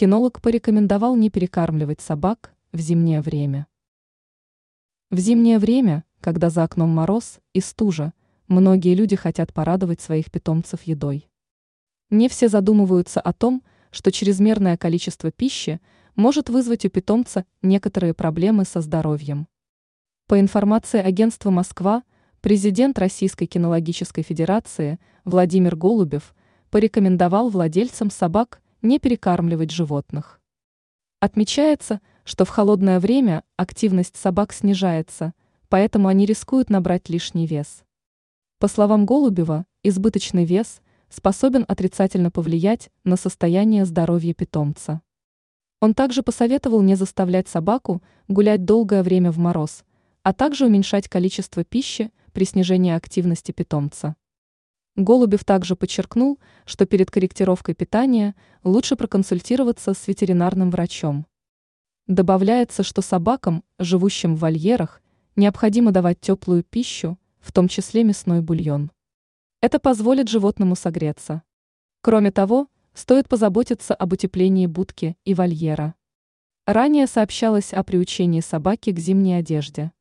кинолог порекомендовал не перекармливать собак в зимнее время. В зимнее время, когда за окном мороз и стужа, многие люди хотят порадовать своих питомцев едой. Не все задумываются о том, что чрезмерное количество пищи может вызвать у питомца некоторые проблемы со здоровьем. По информации агентства «Москва», президент Российской кинологической федерации Владимир Голубев порекомендовал владельцам собак не перекармливать животных. Отмечается, что в холодное время активность собак снижается, поэтому они рискуют набрать лишний вес. По словам Голубева, избыточный вес способен отрицательно повлиять на состояние здоровья питомца. Он также посоветовал не заставлять собаку гулять долгое время в мороз, а также уменьшать количество пищи при снижении активности питомца. Голубев также подчеркнул, что перед корректировкой питания лучше проконсультироваться с ветеринарным врачом. Добавляется, что собакам, живущим в вольерах, необходимо давать теплую пищу, в том числе мясной бульон. Это позволит животному согреться. Кроме того, стоит позаботиться об утеплении будки и вольера. Ранее сообщалось о приучении собаки к зимней одежде.